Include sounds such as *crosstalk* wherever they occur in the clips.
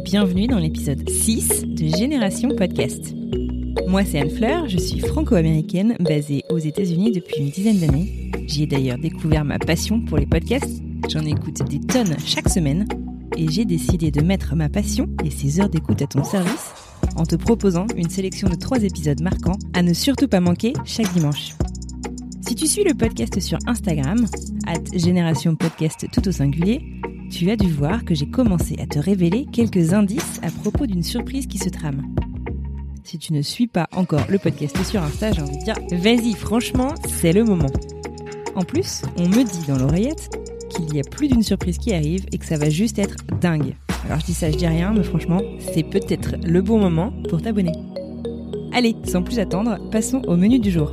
bienvenue dans l'épisode 6 de Génération Podcast. Moi, c'est Anne Fleur, je suis franco-américaine basée aux États-Unis depuis une dizaine d'années. J'y ai d'ailleurs découvert ma passion pour les podcasts. J'en écoute des tonnes chaque semaine et j'ai décidé de mettre ma passion et ses heures d'écoute à ton service en te proposant une sélection de trois épisodes marquants à ne surtout pas manquer chaque dimanche. Si tu suis le podcast sur Instagram, at Génération Podcast tout au singulier, tu as dû voir que j'ai commencé à te révéler quelques indices à propos d'une surprise qui se trame. Si tu ne suis pas encore le podcast sur Insta, j'ai envie de dire, vas-y, franchement, c'est le moment. En plus, on me dit dans l'oreillette qu'il y a plus d'une surprise qui arrive et que ça va juste être dingue. Alors je dis ça, je dis rien, mais franchement, c'est peut-être le bon moment pour t'abonner. Allez, sans plus attendre, passons au menu du jour.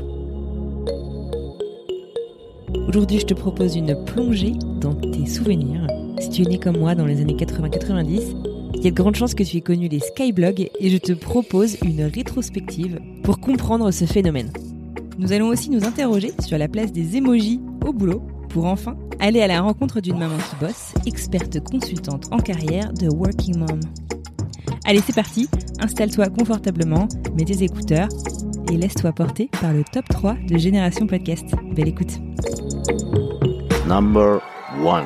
Aujourd'hui, je te propose une plongée dans tes souvenirs. Si tu es né comme moi dans les années 80-90, il y a de grandes chances que tu aies connu les skyblogs et je te propose une rétrospective pour comprendre ce phénomène. Nous allons aussi nous interroger sur la place des emojis au boulot pour enfin aller à la rencontre d'une maman qui bosse, experte consultante en carrière de Working Mom. Allez, c'est parti, installe-toi confortablement, mets tes écouteurs et laisse-toi porter par le top 3 de Génération Podcast. Belle écoute. Number one.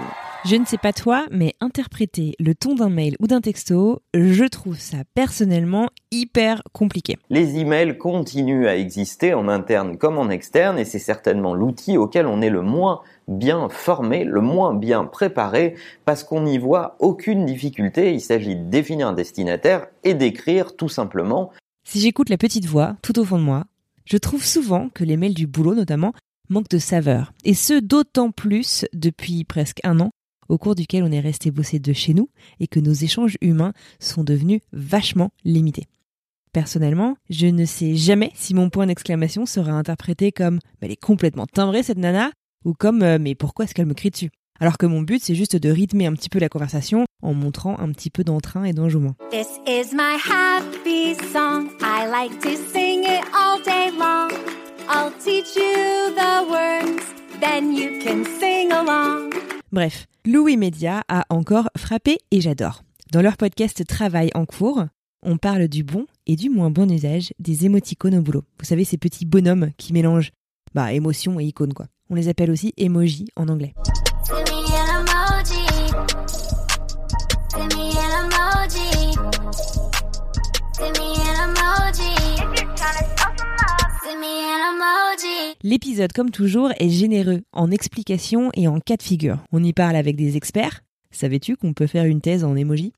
Je ne sais pas toi, mais interpréter le ton d'un mail ou d'un texto, je trouve ça personnellement hyper compliqué. Les emails continuent à exister en interne comme en externe et c'est certainement l'outil auquel on est le moins bien formé, le moins bien préparé parce qu'on n'y voit aucune difficulté. Il s'agit de définir un destinataire et d'écrire tout simplement. Si j'écoute la petite voix tout au fond de moi, je trouve souvent que les mails du boulot notamment manquent de saveur. Et ce d'autant plus depuis presque un an au cours duquel on est resté bosser de chez nous et que nos échanges humains sont devenus vachement limités. Personnellement, je ne sais jamais si mon point d'exclamation sera interprété comme elle est complètement timbrée cette nana ou comme euh, mais pourquoi est-ce qu'elle me crie dessus? Alors que mon but c'est juste de rythmer un petit peu la conversation en montrant un petit peu d'entrain et d'enjouement. This is my happy song. I like to sing it all day long. I'll teach you the words, then you can sing along. Bref, Louis Media a encore frappé et j'adore. Dans leur podcast Travail en cours, on parle du bon et du moins bon usage des émoticônes au boulot. Vous savez, ces petits bonhommes qui mélangent bah, émotion et icône quoi. On les appelle aussi emoji en anglais. L'épisode, comme toujours, est généreux en explications et en cas de figure. On y parle avec des experts. Savais-tu qu'on peut faire une thèse en emoji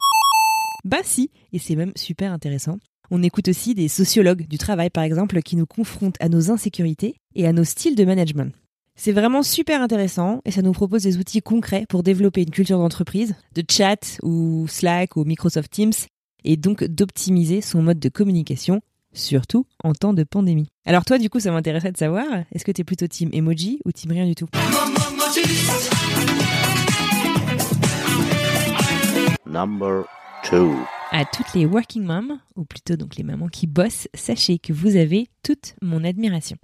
Bah si, et c'est même super intéressant. On écoute aussi des sociologues du travail, par exemple, qui nous confrontent à nos insécurités et à nos styles de management. C'est vraiment super intéressant et ça nous propose des outils concrets pour développer une culture d'entreprise, de chat ou Slack ou Microsoft Teams, et donc d'optimiser son mode de communication, surtout en temps de pandémie. Alors toi, du coup, ça m'intéresserait de savoir, est-ce que t'es plutôt team emoji ou team rien du tout? Number two. À toutes les working moms, ou plutôt donc les mamans qui bossent, sachez que vous avez toute mon admiration.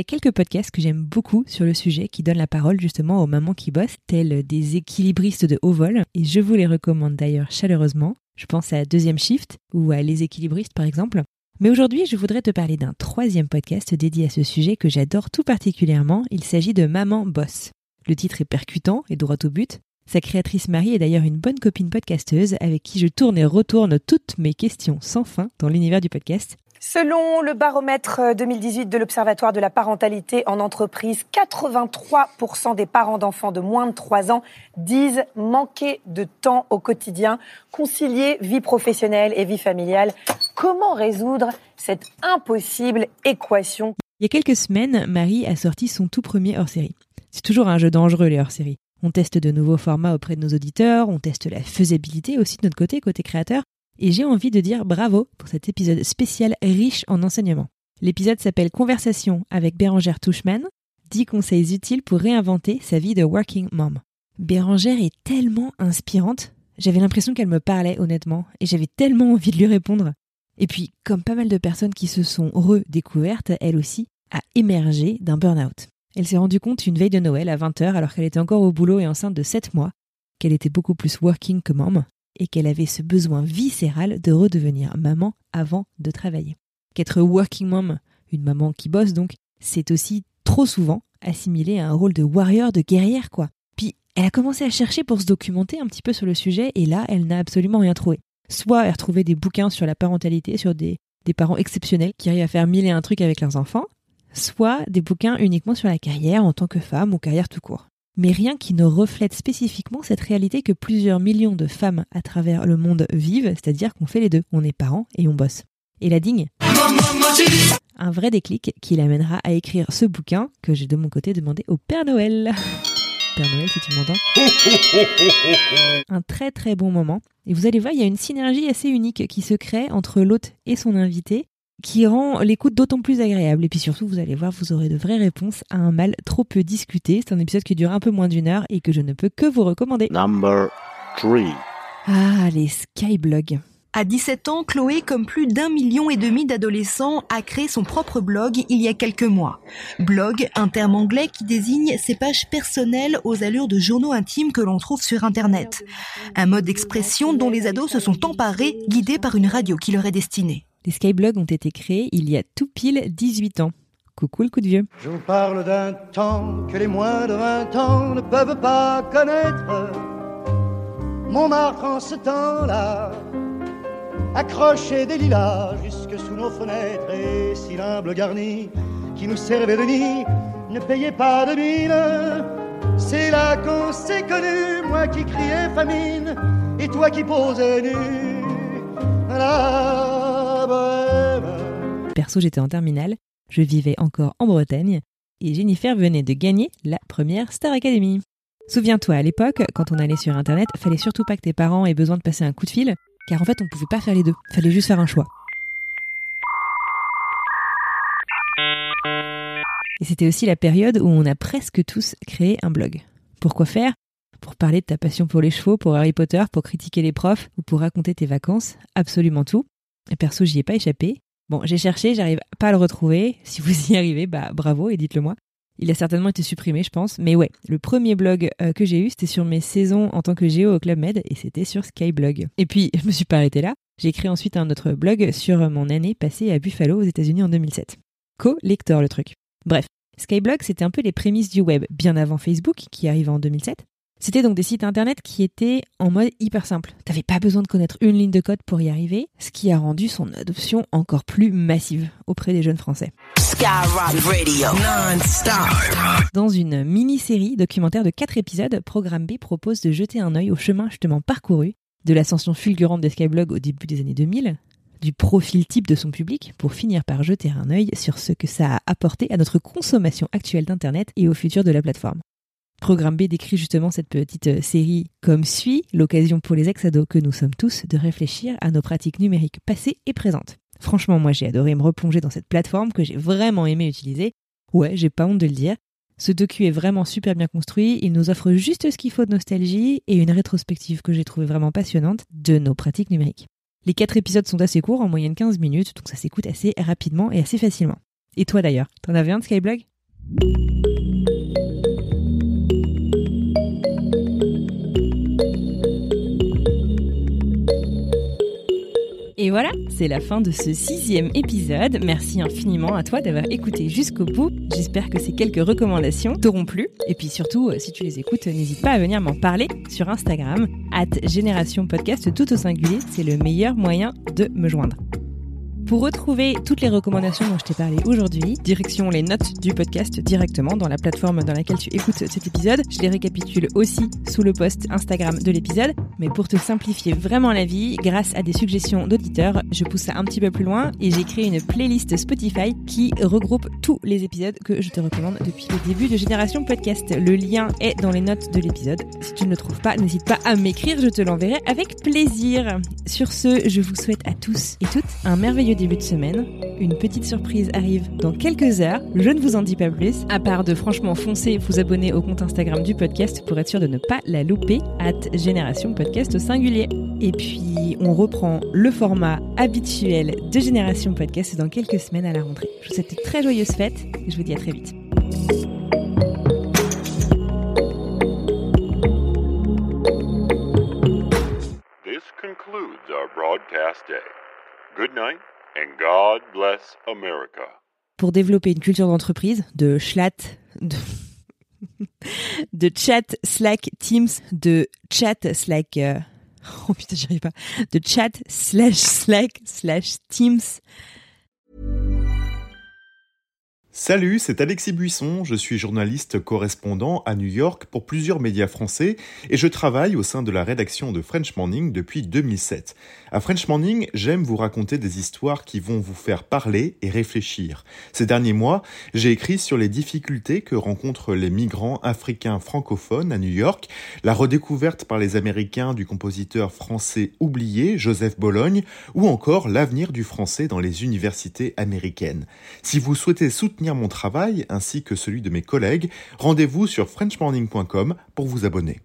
Y a quelques podcasts que j'aime beaucoup sur le sujet qui donnent la parole justement aux mamans qui bossent, tels des équilibristes de haut vol, et je vous les recommande d'ailleurs chaleureusement. Je pense à Deuxième Shift ou à Les équilibristes par exemple. Mais aujourd'hui, je voudrais te parler d'un troisième podcast dédié à ce sujet que j'adore tout particulièrement. Il s'agit de Maman Boss. Le titre est percutant et droit au but. Sa créatrice Marie est d'ailleurs une bonne copine podcasteuse avec qui je tourne et retourne toutes mes questions sans fin dans l'univers du podcast. Selon le baromètre 2018 de l'Observatoire de la parentalité en entreprise, 83% des parents d'enfants de moins de 3 ans disent manquer de temps au quotidien, concilier vie professionnelle et vie familiale Comment résoudre cette impossible équation? Il y a quelques semaines, Marie a sorti son tout premier hors-série. C'est toujours un jeu dangereux, les hors-séries. On teste de nouveaux formats auprès de nos auditeurs, on teste la faisabilité aussi de notre côté, côté créateur, et j'ai envie de dire bravo pour cet épisode spécial riche en enseignements. L'épisode s'appelle Conversation avec Bérangère Touchman, 10 conseils utiles pour réinventer sa vie de working mom. Bérangère est tellement inspirante, j'avais l'impression qu'elle me parlait honnêtement, et j'avais tellement envie de lui répondre. Et puis, comme pas mal de personnes qui se sont redécouvertes, elle aussi a émergé d'un burn-out. Elle s'est rendue compte une veille de Noël à 20h alors qu'elle était encore au boulot et enceinte de 7 mois, qu'elle était beaucoup plus working que mom, et qu'elle avait ce besoin viscéral de redevenir maman avant de travailler. Qu'être working mom, une maman qui bosse donc, c'est aussi trop souvent assimilé à un rôle de warrior, de guerrière quoi. Puis elle a commencé à chercher pour se documenter un petit peu sur le sujet et là elle n'a absolument rien trouvé. Soit elle retrouvait des bouquins sur la parentalité, sur des, des parents exceptionnels qui arrivent à faire mille et un trucs avec leurs enfants, soit des bouquins uniquement sur la carrière en tant que femme ou carrière tout court. Mais rien qui ne reflète spécifiquement cette réalité que plusieurs millions de femmes à travers le monde vivent, c'est-à-dire qu'on fait les deux, on est parents et on bosse. Et la digne Un vrai déclic qui l'amènera à écrire ce bouquin que j'ai de mon côté demandé au Père Noël. Père Noël, si tu m'entends. Un très très bon moment. Et vous allez voir, il y a une synergie assez unique qui se crée entre l'hôte et son invité qui rend l'écoute d'autant plus agréable. Et puis surtout, vous allez voir, vous aurez de vraies réponses à un mal trop peu discuté. C'est un épisode qui dure un peu moins d'une heure et que je ne peux que vous recommander. Number 3. Ah, les skyblogs. À 17 ans, Chloé, comme plus d'un million et demi d'adolescents, a créé son propre blog il y a quelques mois. Blog, un terme anglais qui désigne ses pages personnelles aux allures de journaux intimes que l'on trouve sur Internet. Un mode d'expression dont les ados se sont emparés, guidés par une radio qui leur est destinée. Les skyblogs ont été créés il y a tout pile 18 ans. Coucou le coup de vieux. Je vous parle d'un temps que les moins de 20 ans ne peuvent pas connaître. Montmartre en ce temps-là accrochait des lilas jusque sous nos fenêtres et si l'humble garni qui nous servait de nid ne payait pas de mine. C'est là qu'on s'est connus, moi qui criais famine et toi qui posais nu. Bohème. Perso, j'étais en terminale, je vivais encore en Bretagne et Jennifer venait de gagner la première Star Academy. Souviens-toi, à l'époque, quand on allait sur Internet, fallait surtout pas que tes parents aient besoin de passer un coup de fil, car en fait, on pouvait pas faire les deux. Fallait juste faire un choix. Et c'était aussi la période où on a presque tous créé un blog. Pourquoi faire? Pour parler de ta passion pour les chevaux, pour Harry Potter, pour critiquer les profs ou pour raconter tes vacances, absolument tout. Perso, j'y ai pas échappé. Bon, j'ai cherché, j'arrive pas à le retrouver. *laughs* Si vous y arrivez, bah bravo et dites-le moi. Il a certainement été supprimé, je pense. Mais ouais, le premier blog euh, que j'ai eu, c'était sur mes saisons en tant que géo au Club Med et c'était sur Skyblog. Et puis, *laughs* je me suis pas arrêté là. J'ai créé ensuite un autre blog sur mon année passée à Buffalo aux États-Unis en 2007. Co-lector le truc. Bref, Skyblog, c'était un peu les prémices du web, bien avant Facebook, qui arrive en 2007. C'était donc des sites internet qui étaient en mode hyper simple. T'avais pas besoin de connaître une ligne de code pour y arriver, ce qui a rendu son adoption encore plus massive auprès des jeunes français. Skyrock Radio, non-stop. Dans une mini-série documentaire de 4 épisodes, Programme B propose de jeter un œil au chemin justement parcouru, de l'ascension fulgurante des Skyblog au début des années 2000, du profil type de son public, pour finir par jeter un œil sur ce que ça a apporté à notre consommation actuelle d'Internet et au futur de la plateforme. Programme B décrit justement cette petite euh, série comme suit, l'occasion pour les ex-ados que nous sommes tous de réfléchir à nos pratiques numériques passées et présentes. Franchement, moi j'ai adoré me replonger dans cette plateforme que j'ai vraiment aimé utiliser. Ouais, j'ai pas honte de le dire. Ce docu est vraiment super bien construit, il nous offre juste ce qu'il faut de nostalgie et une rétrospective que j'ai trouvée vraiment passionnante de nos pratiques numériques. Les quatre épisodes sont assez courts, en moyenne 15 minutes, donc ça s'écoute assez rapidement et assez facilement. Et toi d'ailleurs, t'en avais un de Skyblog? Et voilà, c'est la fin de ce sixième épisode. Merci infiniment à toi d'avoir écouté jusqu'au bout. J'espère que ces quelques recommandations t'auront plu. Et puis surtout, euh, si tu les écoutes, n'hésite pas à venir m'en parler sur Instagram, at Génération Podcast tout au singulier. C'est le meilleur moyen de me joindre. Pour retrouver toutes les recommandations dont je t'ai parlé aujourd'hui, direction les notes du podcast directement dans la plateforme dans laquelle tu écoutes cet épisode. Je les récapitule aussi sous le post Instagram de l'épisode. Mais pour te simplifier vraiment la vie, grâce à des suggestions d'auditeurs, je pousse ça un petit peu plus loin et j'ai créé une playlist Spotify qui regroupe tous les épisodes que je te recommande depuis le début de Génération Podcast. Le lien est dans les notes de l'épisode. Si tu ne le trouves pas, n'hésite pas à m'écrire, je te l'enverrai avec plaisir. Sur ce, je vous souhaite à tous et toutes un merveilleux début de semaine. Une petite surprise arrive dans quelques heures. Je ne vous en dis pas plus, à part de franchement foncer vous abonner au compte Instagram du podcast pour être sûr de ne pas la louper. At Génération Podcast singulier. Et puis, on reprend le format habituel de Génération Podcast dans quelques semaines à la rentrée. Je vous souhaite de très joyeuses fêtes et je vous dis à très vite. And God bless America. Pour développer une culture d'entreprise, de chat, de, de chat Slack Teams, de chat Slack... euh, Oh putain, j'y arrive pas. De chat slash Slack slash Teams. Salut, c'est Alexis Buisson, je suis journaliste correspondant à New York pour plusieurs médias français et je travaille au sein de la rédaction de French Morning depuis 2007. À French Morning, j'aime vous raconter des histoires qui vont vous faire parler et réfléchir. Ces derniers mois, j'ai écrit sur les difficultés que rencontrent les migrants africains francophones à New York, la redécouverte par les Américains du compositeur français oublié Joseph Bologne ou encore l'avenir du français dans les universités américaines. Si vous souhaitez soutenir mon travail ainsi que celui de mes collègues, rendez-vous sur frenchmorning.com pour vous abonner.